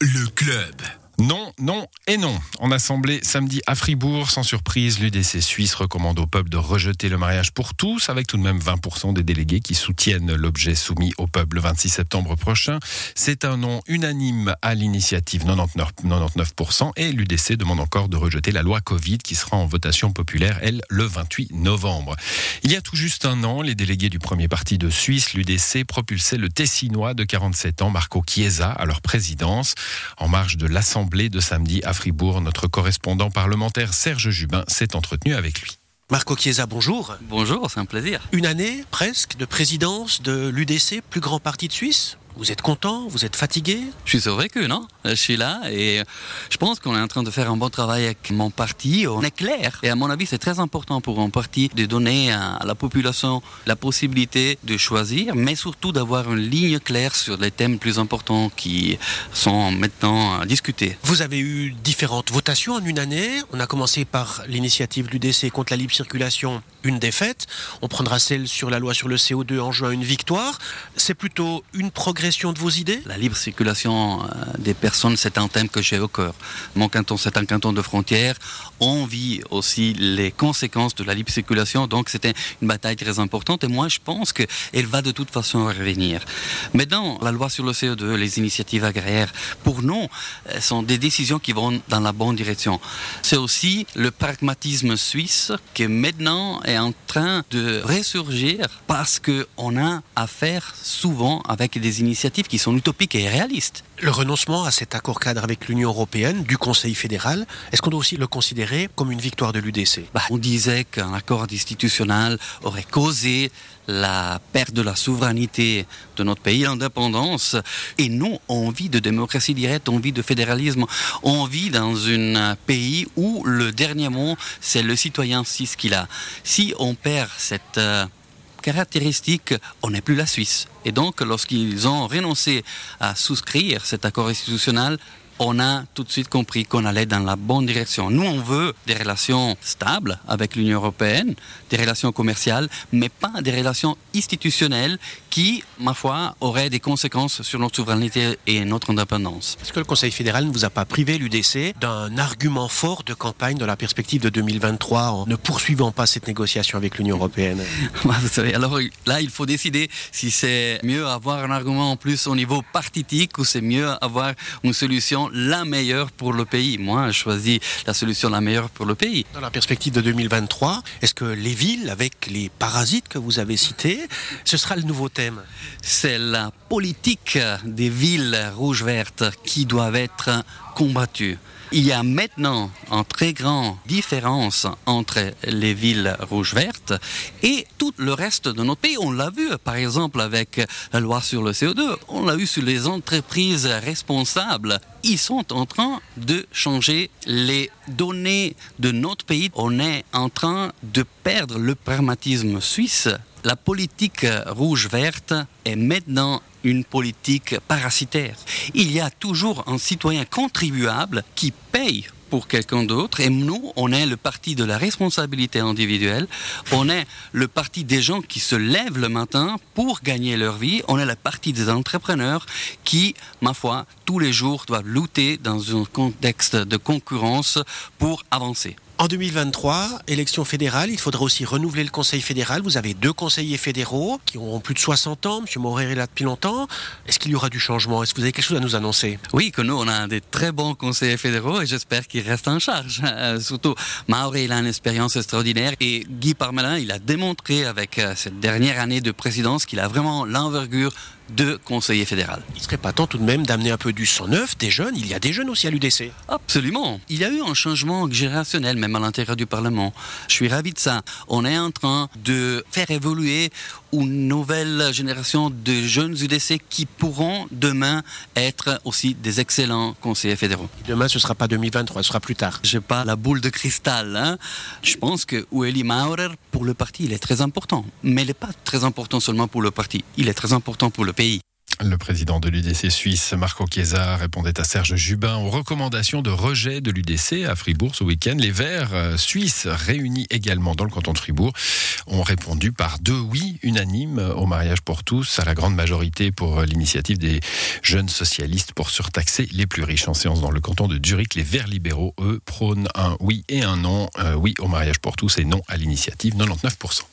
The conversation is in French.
Le club. Non, non et non. En assemblée samedi à Fribourg, sans surprise, l'UDC Suisse recommande au peuple de rejeter le mariage pour tous, avec tout de même 20% des délégués qui soutiennent l'objet soumis au peuple le 26 septembre prochain. C'est un non unanime à l'initiative 99%, 99% et l'UDC demande encore de rejeter la loi Covid qui sera en votation populaire, elle, le 28 novembre. Il y a tout juste un an, les délégués du premier parti de Suisse, l'UDC, propulsaient le Tessinois de 47 ans, Marco Chiesa, à leur présidence. En marge de l'Assemblée de samedi à Fribourg, notre correspondant parlementaire Serge Jubin s'est entretenu avec lui. Marco Chiesa, bonjour. Bonjour, c'est un plaisir. Une année presque de présidence de l'UDC, plus grand parti de Suisse? Vous êtes content? Vous êtes fatigué? Je suis survécu, non? Je suis là et je pense qu'on est en train de faire un bon travail avec mon parti. On est clair. Et à mon avis, c'est très important pour un parti de donner à la population la possibilité de choisir, mais surtout d'avoir une ligne claire sur les thèmes plus importants qui sont maintenant discutés. Vous avez eu différentes votations en une année. On a commencé par l'initiative de l'UDC contre la libre circulation, une défaite. On prendra celle sur la loi sur le CO2 en juin, une victoire. C'est plutôt une progression de vos idées? La libre circulation euh, des personnes, c'est un thème que j'ai au cœur. Mon canton, c'est un canton de frontières. On vit aussi les conséquences de la libre circulation, donc c'était une bataille très importante. Et moi, je pense qu'elle va de toute façon revenir. Maintenant, la loi sur le CO2, les initiatives agraires, pour nous, euh, sont des décisions qui vont dans la bonne direction. C'est aussi le pragmatisme suisse qui maintenant est en train de ressurgir parce qu'on a affaire souvent avec des initiatives initiatives qui sont utopiques et réalistes. Le renoncement à cet accord cadre avec l'Union européenne du Conseil fédéral, est-ce qu'on doit aussi le considérer comme une victoire de l'UDC bah, On disait qu'un accord institutionnel aurait causé la perte de la souveraineté de notre pays, l'indépendance. Et nous, on vit de démocratie directe, on vit de fédéralisme, on vit dans un pays où le dernier mot, c'est le citoyen si ce qu'il a. Si on perd cette euh, caractéristique, on n'est plus la Suisse. Et donc, lorsqu'ils ont renoncé à souscrire cet accord institutionnel, on a tout de suite compris qu'on allait dans la bonne direction. Nous, on veut des relations stables avec l'Union européenne, des relations commerciales, mais pas des relations institutionnelles qui, ma foi, auraient des conséquences sur notre souveraineté et notre indépendance. Est-ce que le Conseil fédéral ne vous a pas privé, l'UDC, d'un argument fort de campagne dans la perspective de 2023 en ne poursuivant pas cette négociation avec l'Union européenne? Vous savez, alors là, il faut décider si c'est mieux avoir un argument en plus au niveau partitique ou c'est mieux avoir une solution la meilleure pour le pays. Moi, je choisis la solution la meilleure pour le pays. Dans la perspective de 2023, est-ce que les villes, avec les parasites que vous avez cités, ce sera le nouveau thème? C'est la politique des villes rouges-vertes qui doivent être combattues. Il y a maintenant une très grande différence entre les villes rouges-vertes et tout le reste de notre pays. On l'a vu, par exemple, avec la loi sur le CO2. On l'a vu sur les entreprises responsables. Ils sont en train de changer les données de notre pays. On est en train de perdre le pragmatisme suisse la politique rouge-verte est maintenant une politique parasitaire. Il y a toujours un citoyen contribuable qui paye pour quelqu'un d'autre. Et nous, on est le parti de la responsabilité individuelle. On est le parti des gens qui se lèvent le matin pour gagner leur vie. On est le parti des entrepreneurs qui, ma foi, tous les jours doivent lutter dans un contexte de concurrence pour avancer. En 2023, élection fédérale, il faudra aussi renouveler le Conseil fédéral. Vous avez deux conseillers fédéraux qui ont plus de 60 ans. M. Morer est là depuis longtemps. Est-ce qu'il y aura du changement? Est-ce que vous avez quelque chose à nous annoncer? Oui, que nous, on a des très bons conseillers fédéraux et j'espère qu'ils restent en charge. Euh, surtout, Mauré, il a une expérience extraordinaire et Guy Parmelin, il a démontré avec euh, cette dernière année de présidence qu'il a vraiment l'envergure de conseiller fédéral. Il serait pas temps tout de même d'amener un peu du sang neuf, des jeunes Il y a des jeunes aussi à l'UDC. Absolument. Il y a eu un changement générationnel même à l'intérieur du Parlement. Je suis ravi de ça. On est en train de faire évoluer une nouvelle génération de jeunes UDC qui pourront demain être aussi des excellents conseillers fédéraux. Demain, ce ne sera pas 2023, ce sera plus tard. Je n'ai pas la boule de cristal. Hein. Je pense que Ueli Maurer, pour le parti, il est très important. Mais il n'est pas très important seulement pour le parti. Il est très important pour le pays. Le président de l'UDC suisse, Marco Chiesa, répondait à Serge Jubin aux recommandations de rejet de l'UDC à Fribourg ce week-end. Les Verts euh, suisses, réunis également dans le canton de Fribourg, ont répondu par deux oui unanimes au mariage pour tous, à la grande majorité pour l'initiative des jeunes socialistes pour surtaxer les plus riches. En séance dans le canton de Zurich, les Verts libéraux, eux, prônent un oui et un non. Euh, oui au mariage pour tous et non à l'initiative, 99%.